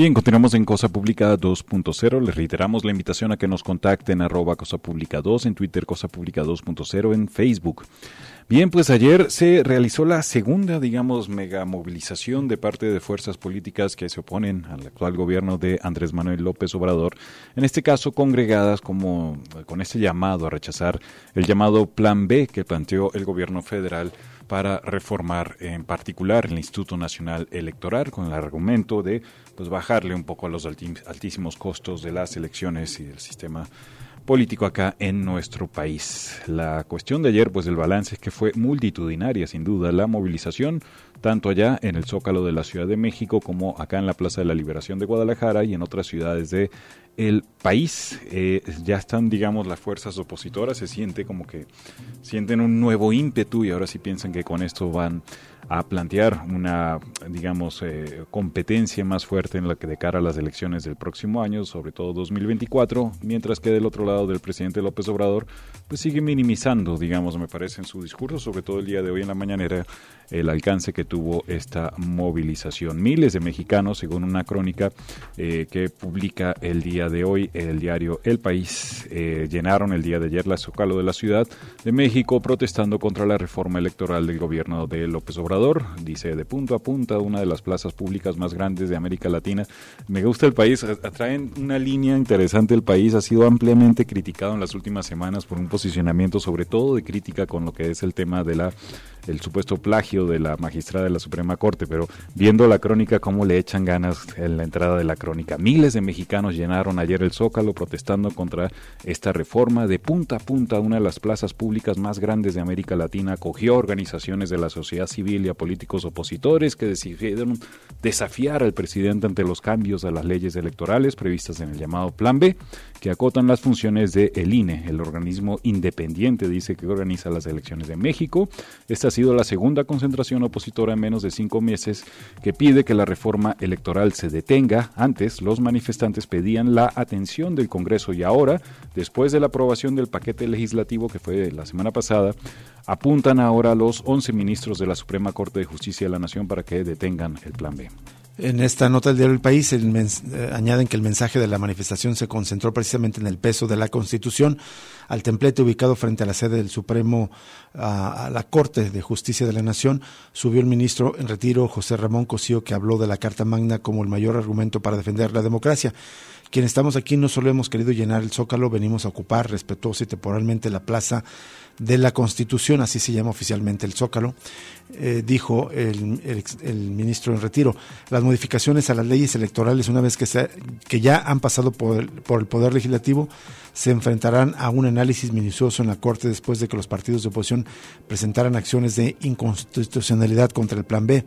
Bien, continuamos en Cosa Pública 2.0. Les reiteramos la invitación a que nos contacten arroba Cosa Pública 2 en Twitter, Cosa Pública 2.0 en Facebook. Bien, pues ayer se realizó la segunda, digamos, mega movilización de parte de fuerzas políticas que se oponen al actual gobierno de Andrés Manuel López Obrador, en este caso congregadas como con este llamado a rechazar el llamado Plan B que planteó el gobierno federal para reformar en particular el Instituto Nacional Electoral con el argumento de pues bajarle un poco a los altísimos costos de las elecciones y del sistema político acá en nuestro país. La cuestión de ayer, pues el balance es que fue multitudinaria, sin duda, la movilización, tanto allá en el Zócalo de la Ciudad de México como acá en la Plaza de la Liberación de Guadalajara y en otras ciudades de el país. Eh, ya están, digamos, las fuerzas opositoras, se siente como que sienten un nuevo ímpetu y ahora sí piensan que con esto van a plantear una, digamos, eh, competencia más fuerte en la que de cara a las elecciones del próximo año, sobre todo 2024, mientras que del otro lado del presidente López Obrador, pues sigue minimizando, digamos, me parece en su discurso, sobre todo el día de hoy en la mañanera, el alcance que tuvo esta movilización. Miles de mexicanos, según una crónica eh, que publica el día de hoy el diario El País, eh, llenaron el día de ayer la Zócalo de la Ciudad de México protestando contra la reforma electoral del gobierno de López Obrador. Dice, de punto a punta, una de las plazas públicas más grandes de América Latina. Me gusta el país, atraen una línea interesante. El país ha sido ampliamente criticado en las últimas semanas por un posicionamiento sobre todo de crítica con lo que es el tema de la el supuesto plagio de la magistrada de la Suprema Corte, pero viendo la crónica, cómo le echan ganas en la entrada de la crónica. Miles de mexicanos llenaron ayer el Zócalo protestando contra esta reforma de punta a punta. Una de las plazas públicas más grandes de América Latina acogió organizaciones de la sociedad civil y a políticos opositores que decidieron desafiar al presidente ante los cambios a las leyes electorales previstas en el llamado Plan B, que acotan las funciones de el INE, el organismo independiente, dice que organiza las elecciones de México. Esta ha sido la segunda concentración opositora en menos de cinco meses que pide que la reforma electoral se detenga. Antes, los manifestantes pedían la atención del Congreso y ahora, después de la aprobación del paquete legislativo que fue la semana pasada, apuntan ahora a los 11 ministros de la Suprema Corte de Justicia de la Nación para que detengan el Plan B. En esta nota del diario El País eh, añaden que el mensaje de la manifestación se concentró precisamente en el peso de la Constitución. Al templete ubicado frente a la sede del Supremo, a, la Corte de Justicia de la Nación, subió el ministro en retiro José Ramón Cosío, que habló de la Carta Magna como el mayor argumento para defender la democracia. Quienes estamos aquí no solo hemos querido llenar el zócalo, venimos a ocupar respetuosa y temporalmente la plaza de la Constitución, así se llama oficialmente el Zócalo, eh, dijo el, ministro en retiro. Las modificaciones a las leyes electorales, una vez que, se, que ya han pasado por el Poder Legislativo, se enfrentarán a un análisis minucioso en la Corte después de que los partidos de oposición presentaran acciones de inconstitucionalidad contra el Plan B.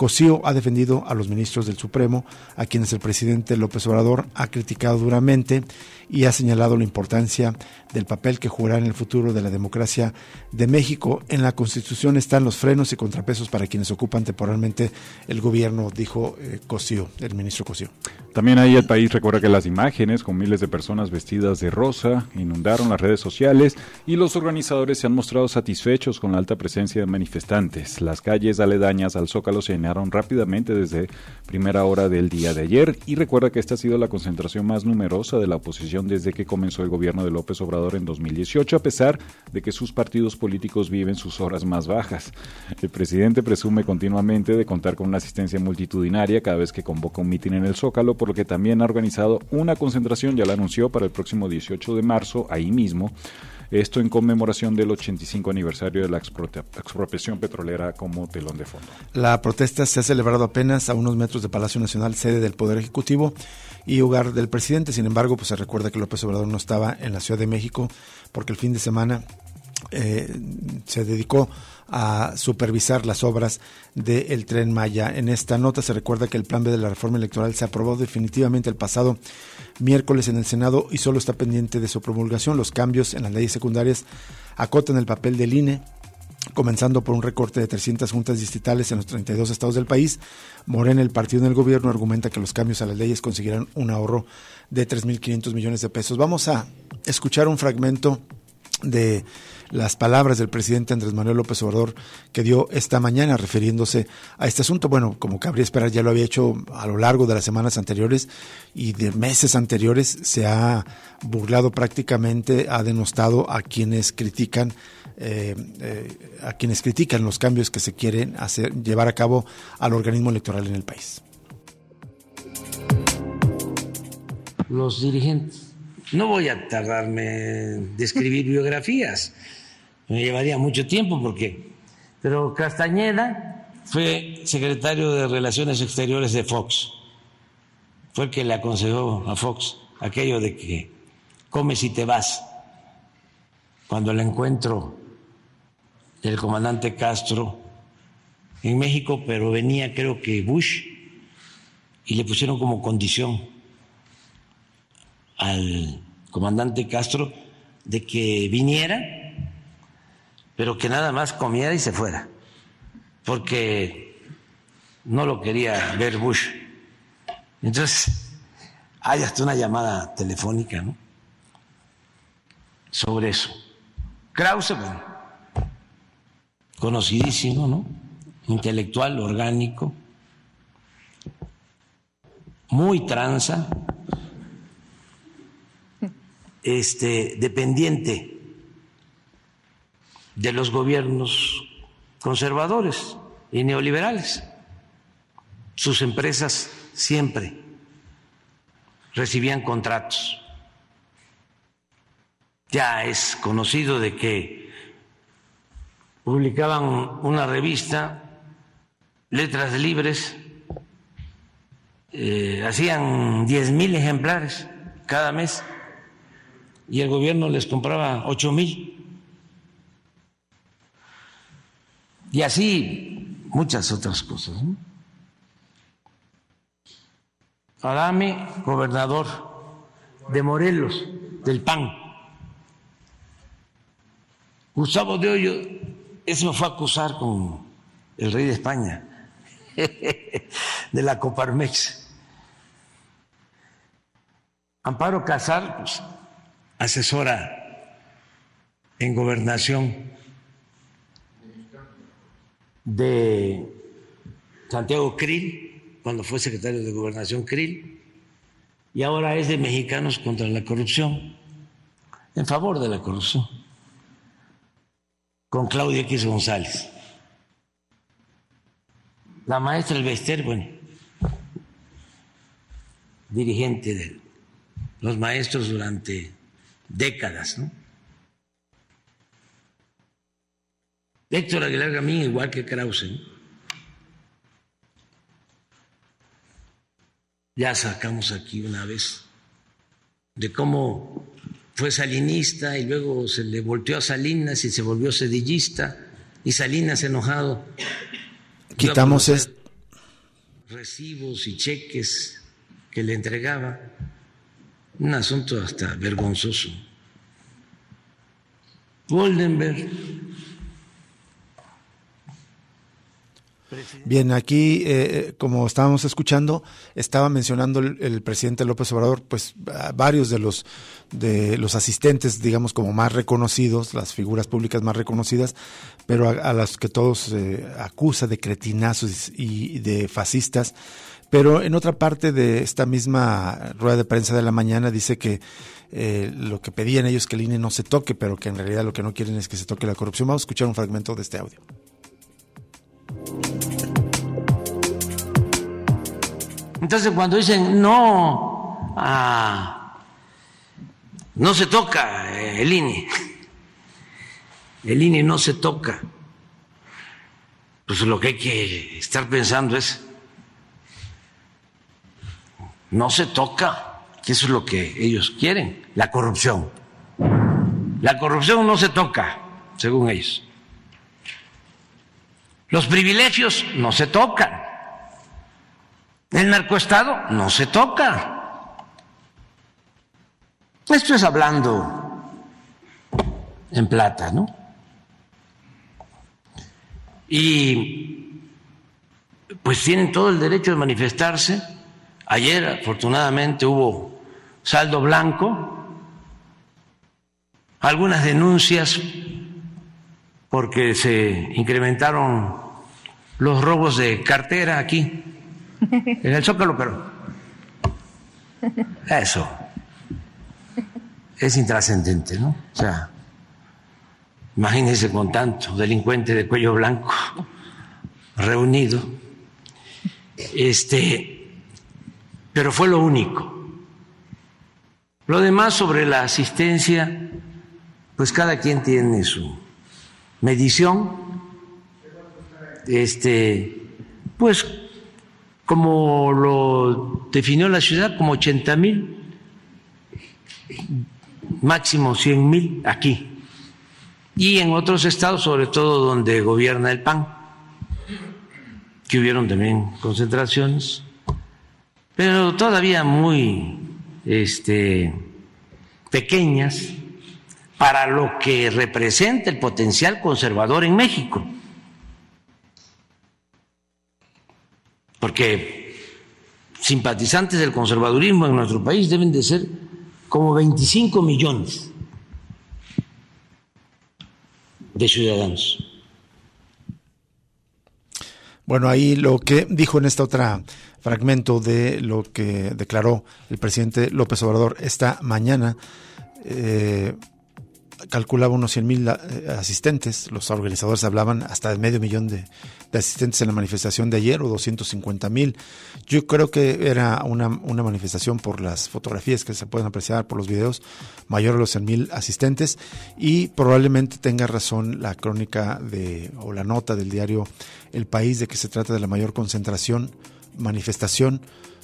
Cosío ha defendido a los ministros del Supremo, a quienes el presidente López Obrador ha criticado duramente y ha señalado la importancia del papel que jugará en el futuro de la democracia de México. En la Constitución están los frenos y contrapesos para quienes ocupan temporalmente el gobierno, dijo eh, Cosío, el ministro Cosío. También ahí el país recuerda que las imágenes con miles de personas vestidas de rosa inundaron las redes sociales y los organizadores se han mostrado satisfechos con la alta presencia de manifestantes. Las calles aledañas al Zócalo se llenaron rápidamente desde primera hora del día de ayer y recuerda que esta ha sido la concentración más numerosa de la oposición desde que comenzó el gobierno de López Obrador en 2018, a pesar de que sus partidos políticos viven sus horas más bajas. El presidente presume continuamente de contar con una asistencia multitudinaria cada vez que convoca un mitin en el Zócalo, por lo que también ha organizado una concentración, ya la anunció, para el próximo 18 de marzo, ahí mismo, esto en conmemoración del 85 aniversario de la expropiación petrolera como telón de fondo. La protesta se ha celebrado apenas a unos metros de Palacio Nacional, sede del Poder Ejecutivo y hogar del presidente. Sin embargo, pues se recuerda que López Obrador no estaba en la Ciudad de México porque el fin de semana eh, se dedicó a supervisar las obras del tren Maya. En esta nota se recuerda que el plan B de la reforma electoral se aprobó definitivamente el pasado miércoles en el Senado y solo está pendiente de su promulgación. Los cambios en las leyes secundarias acotan el papel del INE comenzando por un recorte de 300 juntas distritales en los 32 estados del país. Morena, el partido en el gobierno, argumenta que los cambios a las leyes conseguirán un ahorro de 3.500 millones de pesos. Vamos a escuchar un fragmento de las palabras del presidente Andrés Manuel López Obrador que dio esta mañana refiriéndose a este asunto. Bueno, como cabría esperar, ya lo había hecho a lo largo de las semanas anteriores y de meses anteriores. Se ha burlado prácticamente, ha denostado a quienes critican eh, eh, a quienes critican los cambios que se quieren hacer, llevar a cabo al organismo electoral en el país. Los dirigentes. No voy a tardarme en describir biografías, me llevaría mucho tiempo porque... Pero Castañeda fue secretario de Relaciones Exteriores de Fox, fue el que le aconsejó a Fox aquello de que comes y te vas. Cuando el encuentro del comandante Castro en México, pero venía creo que Bush y le pusieron como condición al comandante Castro de que viniera, pero que nada más comiera y se fuera, porque no lo quería ver Bush. Entonces, hay hasta una llamada telefónica, ¿no? Sobre eso. Krause, bueno, conocidísimo, ¿no? Intelectual, orgánico, muy tranza, este, dependiente de los gobiernos conservadores y neoliberales. Sus empresas siempre recibían contratos. Ya es conocido de que publicaban una revista, Letras Libres, eh, hacían diez mil ejemplares cada mes y el gobierno les compraba ocho mil. Y así muchas otras cosas. Adame, gobernador de Morelos, del PAN. Gustavo de Hoyo, me fue a acusar con el rey de España, de la Coparmex. Amparo Casar, pues, asesora en gobernación de Santiago Krill, cuando fue secretario de gobernación Krill, y ahora es de Mexicanos contra la Corrupción, en favor de la corrupción, con Claudia X González. La maestra Elbester, bueno, dirigente de los maestros durante décadas. ¿no? Héctor Aguilar Gamín, igual que Krause. Ya sacamos aquí una vez de cómo fue salinista y luego se le volteó a Salinas y se volvió sedillista y Salinas enojado. Quitamos es... recibos y cheques que le entregaba un asunto hasta vergonzoso. Goldenberg. Bien, aquí, eh, como estábamos escuchando, estaba mencionando el, presidente López Obrador, pues varios de los de los asistentes, digamos, como más reconocidos, las figuras públicas más reconocidas, pero a, las que todos eh, acusa de cretinazos y de fascistas, pero en otra parte de esta misma rueda de prensa de la mañana dice que eh, lo que pedían ellos que el INE no se toque, pero que en realidad lo que no quieren es que se toque la corrupción. Vamos a escuchar un fragmento de este audio. Entonces cuando dicen no, no se toca eh, el INE, el INE no se toca, pues lo que hay que estar pensando es no se toca, que eso es lo que ellos quieren, la corrupción. La corrupción no se toca, según ellos. Los privilegios no se tocan. El narcoestado no se toca. Esto es hablando en plata, ¿no? Y pues tienen todo el derecho de manifestarse Ayer, afortunadamente, hubo saldo blanco algunas denuncias porque se incrementaron los robos de cartera aquí, en el Zócalo, pero eso es intrascendente, ¿no? O sea, imagínense con tanto delincuente de cuello blanco reunido, este, pero fue lo único. Lo demás sobre la asistencia, pues cada quien tiene su medición, este, pues como lo definió la ciudad, como 80 mil, máximo 100 mil aquí. Y en otros estados, sobre todo donde gobierna el PAN, que hubieron también concentraciones, pero todavía muy este, pequeñas para lo que representa el potencial conservador en México. Porque simpatizantes del conservadurismo en nuestro país deben de ser como 25 millones de ciudadanos. Bueno, ahí lo que dijo en esta otra fragmento de lo que declaró el presidente López Obrador esta mañana, eh, calculaba unos 100 mil eh, asistentes, los organizadores hablaban hasta de medio millón de, asistentes en la manifestación de ayer o 250 mil. Yo creo que era una, una, manifestación por las fotografías que se pueden apreciar, por los videos, mayor a los 100 mil asistentes y probablemente tenga razón la crónica de, o la nota del diario El País de que se trata de la mayor concentración, manifestación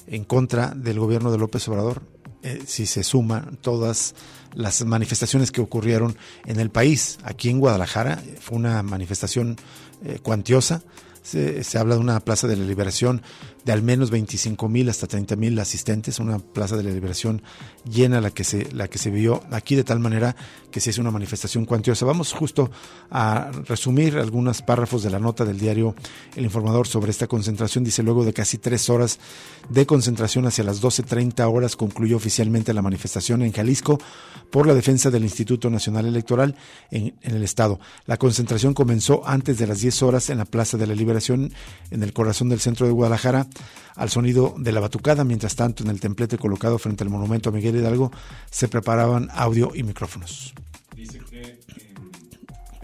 en contra del gobierno de López Obrador, eh, si se suman todas las manifestaciones que ocurrieron en el país. Aquí en Guadalajara fue una manifestación eh, cuantiosa. Se, habla de una plaza de la liberación de al menos 25 mil hasta 30 mil asistentes, una plaza de la liberación llena la que se la que se vio aquí de tal manera que se hizo una manifestación cuantiosa. Vamos justo a resumir algunos párrafos de la nota del diario El Informador sobre esta concentración. Dice luego de casi tres horas de concentración hacia las 12.30 horas concluyó oficialmente la manifestación en Jalisco por la defensa del Instituto Nacional Electoral en, el estado. La concentración comenzó antes de las 10 horas en la Plaza de la Liberación en el corazón del centro de Guadalajara al sonido de la batucada. Mientras tanto, en el templete colocado frente al monumento a Miguel Hidalgo se preparaban audio y micrófonos.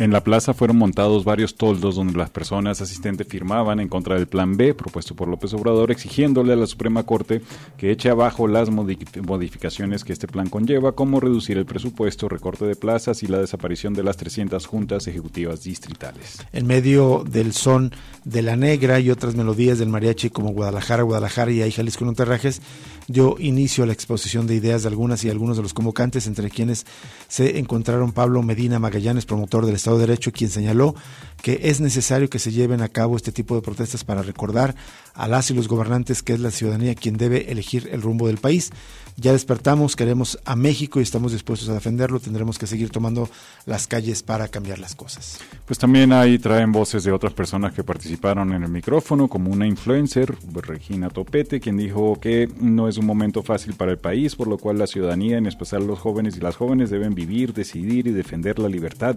En la plaza fueron montados varios toldos donde las personas asistentes firmaban en contra del plan B propuesto por López Obrador, exigiéndole a la Suprema Corte que eche abajo las modificaciones que este plan conlleva, como reducir el presupuesto, recorte de plazas y la desaparición de las 300 juntas ejecutivas distritales. En medio del son de la negra y otras melodías del mariachi como Guadalajara, Guadalajara y ahí Jalisco Terrajes, dio inicio a la exposición de ideas de algunas y algunos de los convocantes, entre quienes se encontraron Pablo Medina Magallanes, promotor del Estado de Derecho, quien señaló que es necesario que se lleven a cabo este tipo de protestas para recordar a las y los gobernantes que es la ciudadanía quien debe elegir el rumbo del país. Ya despertamos, queremos a México y estamos dispuestos a defenderlo. Tendremos que seguir tomando las calles para cambiar las cosas. Pues también ahí traen voces de otras personas que participaron en el micrófono, como una influencer, Regina Topete, quien dijo que no es un momento fácil para el país, por lo cual la ciudadanía, en especial los jóvenes y las jóvenes, deben vivir, decidir y defender la libertad,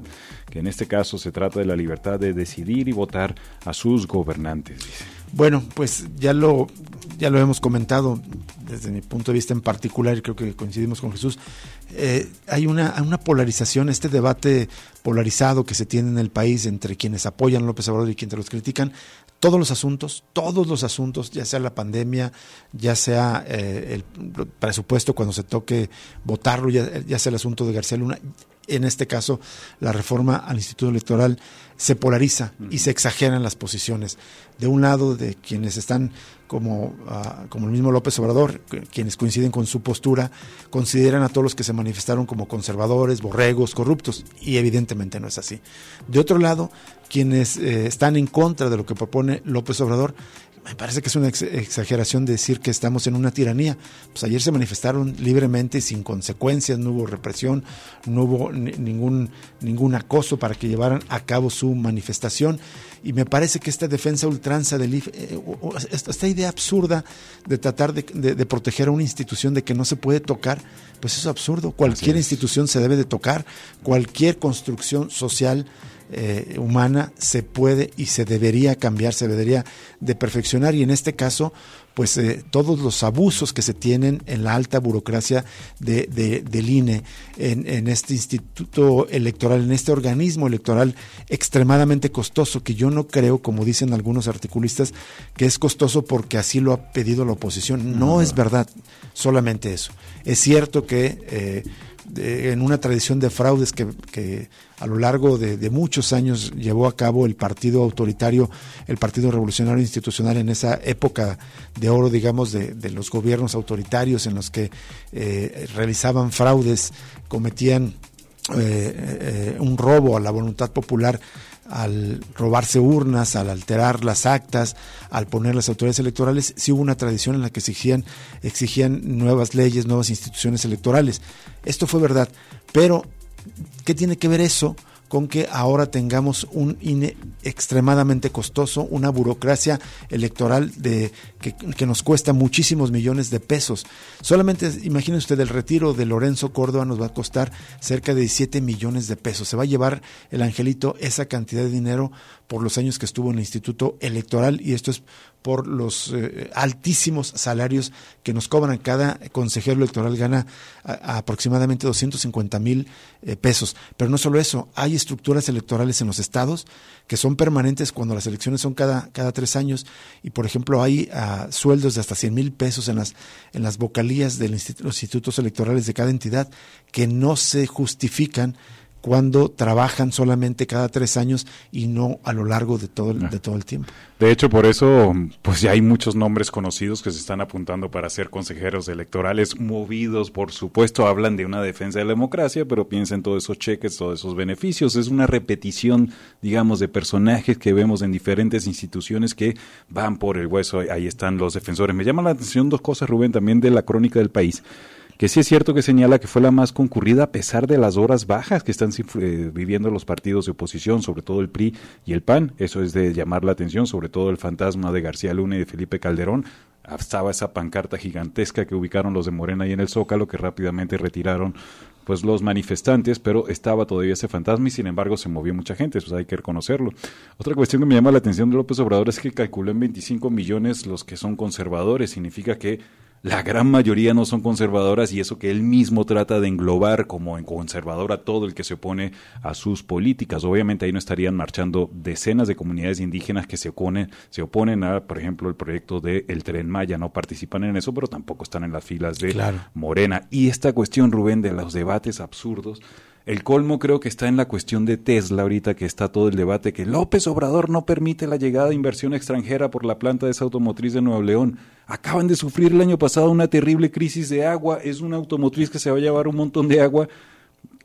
que en este caso se trata de la libertad de decidir y votar a sus gobernantes. Bueno, pues ya lo, ya lo hemos comentado desde mi punto de vista en particular, y creo que coincidimos con Jesús, eh, hay una, una polarización, este debate polarizado que se tiene en el país entre quienes apoyan a López Obrador y quienes los critican, todos los asuntos, todos los asuntos, ya sea la pandemia, ya sea eh, el presupuesto cuando se toque votarlo, ya, ya sea el asunto de García Luna, en este caso la reforma al Instituto Electoral se polariza y se exageran las posiciones. De un lado, de quienes están como, ah, como el mismo López Obrador, quienes coinciden con su postura, consideran a todos los que se manifestaron como conservadores, borregos, corruptos, y evidentemente no es así. De otro lado, quienes eh, están en contra de lo que propone López Obrador, me parece que es una exageración decir que estamos en una tiranía. Pues ayer se manifestaron libremente, sin consecuencias, no hubo represión, no hubo ningún, ningún acoso para que llevaran a cabo su manifestación. Y me parece que esta defensa ultranza del IFE, eh, esta idea absurda de tratar de, proteger a una institución de que no se puede tocar, pues es absurdo. Cualquier institución se debe de tocar, cualquier construcción social eh, humana se puede y se debería cambiar, se debería de perfeccionar y en este caso pues eh, todos los abusos que se tienen en la alta burocracia de, del INE, en, en, este instituto electoral, en este organismo electoral extremadamente costoso, que yo no creo, como dicen algunos articulistas, que es costoso porque así lo ha pedido la oposición. No, es verdad, solamente eso. Es cierto que eh, en una tradición de fraudes que, a lo largo de, muchos años llevó a cabo el partido autoritario, el Partido Revolucionario Institucional en esa época de oro, digamos, de, los gobiernos autoritarios en los que eh, realizaban fraudes, cometían eh, eh, un robo a la voluntad popular al robarse urnas, al alterar las actas, al poner las autoridades electorales, sí hubo una tradición en la que exigían, exigían nuevas leyes, nuevas instituciones electorales. Esto fue verdad, pero ¿qué tiene que ver eso con que ahora tengamos un INE extremadamente costoso, una burocracia electoral de, que, nos cuesta muchísimos millones de pesos. Solamente imagine usted el retiro de Lorenzo Córdoba nos va a costar cerca de 17 millones de pesos. Se va a llevar el angelito esa cantidad de dinero por los años que estuvo en el Instituto Electoral y esto es por los eh, altísimos salarios que nos cobran. Cada consejero electoral gana aproximadamente 250 mil eh, pesos. Pero no solo eso, hay estructuras electorales en los estados que son permanentes cuando las elecciones son cada, cada tres años y, por ejemplo, hay ah, sueldos de hasta 100 mil pesos en las, en las vocalías de los institutos electorales de cada entidad que no se justifican cuando trabajan solamente cada tres años y no a lo largo de todo el, de todo el tiempo. De hecho, por eso, pues ya hay muchos nombres conocidos que se están apuntando para ser consejeros electorales, movidos, por supuesto, hablan de una defensa de la democracia, pero piensen todos esos cheques, todos esos beneficios. Es una repetición, digamos, de personajes que vemos en diferentes instituciones que van por el hueso. Ahí están los defensores. Me llama la atención dos cosas, Rubén, también de la crónica del país que sí es cierto que señala que fue la más concurrida a pesar de las horas bajas que están eh, viviendo los partidos de oposición, sobre todo el PRI y el PAN. Eso es de llamar la atención, sobre todo el fantasma de García Luna y de Felipe Calderón. Estaba esa pancarta gigantesca que ubicaron los de Morena ahí en el Zócalo, que rápidamente retiraron pues los manifestantes, pero estaba todavía ese fantasma y sin embargo se movió mucha gente, eso hay que reconocerlo. Otra cuestión que me llama la atención de López Obrador es que calculó en 25 millones los que son conservadores, significa que la gran mayoría no son conservadoras y eso que él mismo trata de englobar como en conservador a todo el que se opone a sus políticas. Obviamente ahí no estarían marchando decenas de comunidades indígenas que se oponen, se oponen a, por ejemplo, el proyecto de El Tren Maya, no participan en eso, pero tampoco están en las filas de Morena. Y esta cuestión, Rubén, de los debates absurdos, el colmo creo que está en la cuestión de Tesla ahorita que está todo el debate que López Obrador no permite la llegada de inversión extranjera por la planta de esa automotriz de Nuevo León. Acaban de sufrir el año pasado una terrible crisis de agua, es una automotriz que se va a llevar un montón de agua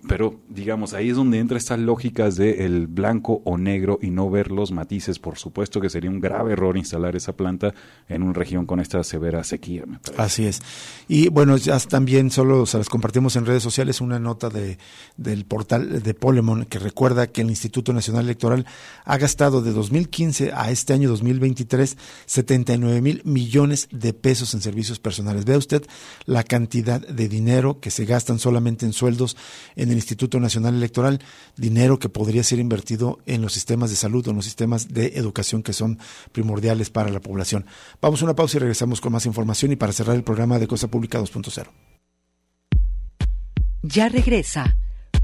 pero digamos, ahí es donde entra estas lógicas de el blanco o negro y no ver los matices. Por supuesto que sería un grave error instalar esa planta en una región con esta severa sequía. Así es. Y bueno, ya también solo se las compartimos en redes sociales una nota de, del portal de Polemon que recuerda que el Instituto Nacional Electoral ha gastado de 2015 a este año 2023 79 mil millones de pesos en servicios personales. Vea usted la cantidad de dinero que se gastan solamente en sueldos en el Instituto Nacional Electoral, dinero que podría ser invertido en los sistemas de salud o en los sistemas de educación que son primordiales para la población. Vamos a una pausa y regresamos con más información y para cerrar el programa de Cosa Pública 2.0. Ya regresa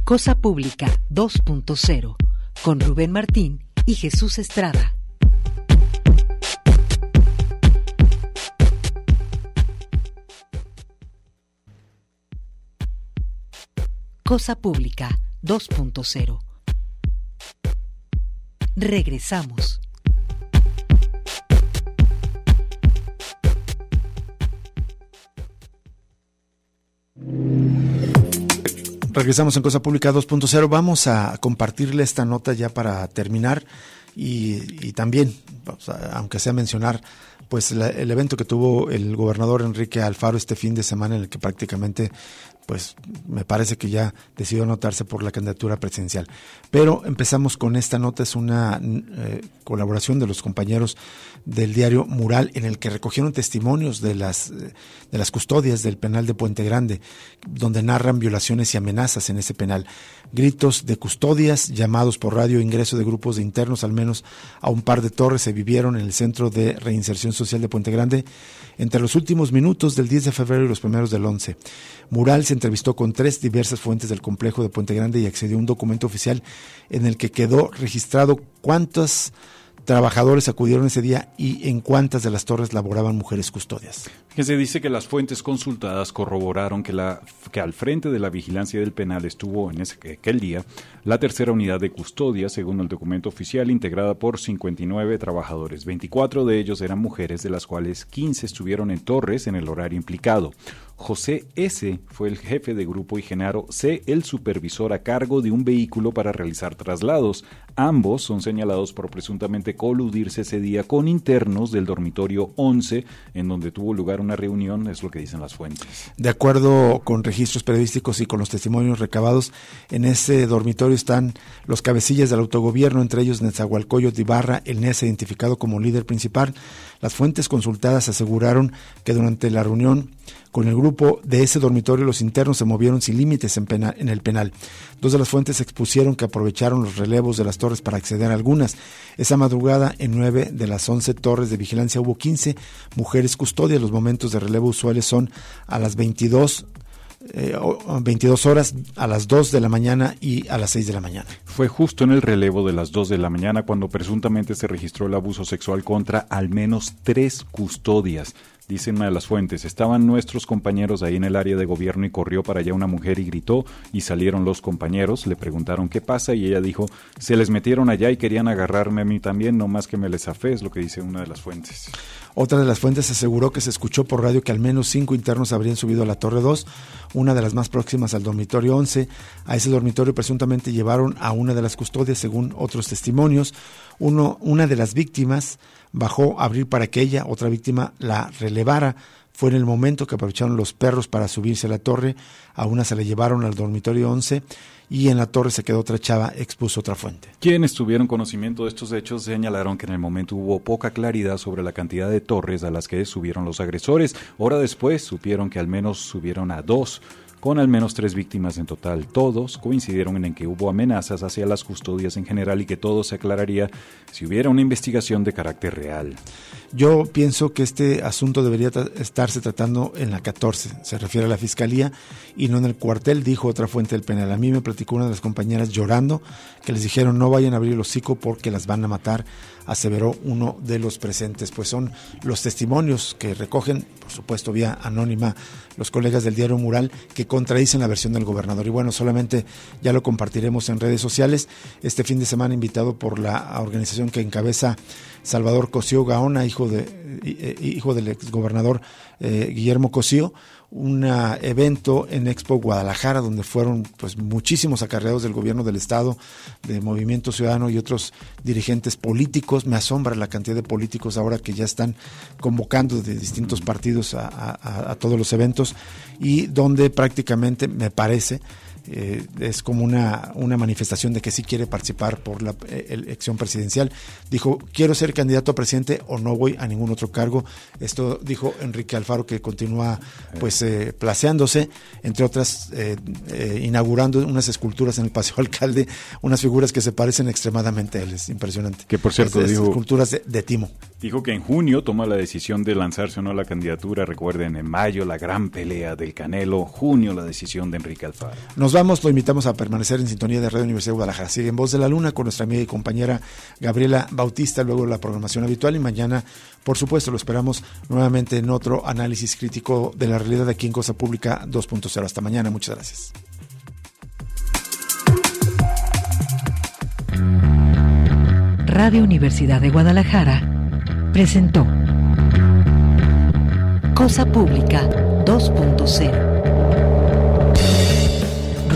Cosa Pública 2.0 con Rubén Martín y Jesús Estrada. Cosa Pública 2.0. Regresamos. Regresamos en Cosa Pública 2.0. Vamos a compartirle esta nota ya para terminar y, también, aunque sea mencionar, pues el evento que tuvo el gobernador Enrique Alfaro este fin de semana en el que prácticamente pues me parece que ya decidió anotarse por la candidatura presidencial. Pero empezamos con esta nota, es una eh, colaboración de los compañeros del diario Mural en el que recogieron testimonios de las, eh, de las custodias del penal de Puente Grande, donde narran violaciones y amenazas en ese penal. Gritos de custodias, llamados por radio, ingreso de grupos de internos, al menos a un par de torres se vivieron en el Centro de Reinserción Social de Puente Grande entre los últimos minutos del 10 de febrero y los primeros del 11. Mural se entrevistó con tres diversas fuentes del complejo de Puente Grande y accedió a un documento oficial en el que quedó registrado cuántas trabajadores acudieron ese día y en cuántas de las torres laboraban mujeres custodias. Que se dice que las fuentes consultadas corroboraron que, la, que al frente de la vigilancia del penal estuvo en ese, aquel día la tercera unidad de custodia, según el documento oficial, integrada por 59 trabajadores. 24 de ellos eran mujeres, de las cuales 15 estuvieron en torres en el horario implicado. José S. fue el jefe de grupo y Genaro C. el supervisor a cargo de un vehículo para realizar traslados. Ambos son señalados por presuntamente coludirse ese día con internos del dormitorio 11, en donde tuvo lugar una reunión, es lo que dicen las fuentes. De acuerdo con registros periodísticos y con los testimonios recabados, en ese dormitorio están los cabecillas del autogobierno, entre ellos Nezahualcóyotl Ibarra, el NES identificado como líder principal. Las fuentes consultadas aseguraron que durante la reunión con el grupo de ese dormitorio, los internos se movieron sin límites en, en, el penal. Dos de las fuentes expusieron que aprovecharon los relevos de las torres para acceder a algunas. Esa madrugada, en nueve de las once torres de vigilancia hubo 15 mujeres custodias. Los momentos de relevo usuales son a las 22 22 eh, horas a las 2 de la mañana y a las 6 de la mañana. Fue justo en el relevo de las 2 de la mañana cuando presuntamente se registró el abuso sexual contra al menos tres custodias. Dice una de las fuentes, estaban nuestros compañeros ahí en el área de gobierno y corrió para allá una mujer y gritó y salieron los compañeros, le preguntaron qué pasa y ella dijo, se les metieron allá y querían agarrarme a mí también, no más que me les afé, es lo que dice una de las fuentes. Otra de las fuentes aseguró que se escuchó por radio que al menos cinco internos habrían subido a la Torre 2, una de las más próximas al dormitorio 11. A ese dormitorio presuntamente llevaron a una de las custodias, según otros testimonios. Uno, una de las víctimas bajó a abrir para que ella, otra víctima, la relevara. Fue en el momento que aprovecharon los perros para subirse a la torre, a una se la llevaron al dormitorio 11 y en la torre se quedó otra chava, expuso otra fuente. Quienes tuvieron conocimiento de estos hechos señalaron que en el momento hubo poca claridad sobre la cantidad de torres a las que subieron los agresores. Hora después supieron que al menos subieron a dos con al menos tres víctimas en total. Todos coincidieron en que hubo amenazas hacia las custodias en general y que todo se aclararía si hubiera una investigación de carácter real. Yo pienso que este asunto debería estarse tratando en la 14, se refiere a la fiscalía y no en el cuartel, dijo otra fuente del penal. A mí me platicó una de las compañeras llorando que les dijeron no vayan a abrir el hocico porque las van a matar, aseveró uno de los presentes. Pues son los testimonios que recogen, por supuesto, vía anónima, los colegas del diario Mural que contradicen la versión del gobernador. Y bueno, solamente ya lo compartiremos en redes sociales. Este fin de semana invitado por la organización que encabeza Salvador Cosío Gaona, hijo, de, eh, hijo del exgobernador eh, Guillermo Cosío, un evento en Expo Guadalajara donde fueron pues muchísimos acarreados del gobierno del estado, de Movimiento Ciudadano y otros dirigentes políticos. Me asombra la cantidad de políticos ahora que ya están convocando de distintos partidos a todos los eventos y donde prácticamente me parece eh, es como una, una manifestación de que sí quiere participar por la eh, elección presidencial. Dijo, quiero ser candidato a presidente o no voy a ningún otro cargo. Esto dijo Enrique Alfaro, que continúa pues eh, placeándose, entre otras, inaugurando unas esculturas en el Paseo Alcalde, unas figuras que se parecen extremadamente a él. Es impresionante. Que por cierto, dijo, esculturas de, de, Timo. Dijo que en junio toma la decisión de lanzarse o no a la candidatura. Recuerden, en mayo la gran pelea del Canelo, junio la decisión de Enrique Alfaro. Nos vamos, lo invitamos a permanecer en sintonía de Radio Universidad de Guadalajara. Sigue en Voz de la Luna con nuestra amiga y compañera Gabriela Bautista, luego la programación habitual y mañana, por supuesto, lo esperamos nuevamente en otro análisis crítico de la realidad aquí en Cosa Pública 2.0. Hasta mañana, muchas gracias. Radio Universidad de Guadalajara presentó Cosa Pública 2.0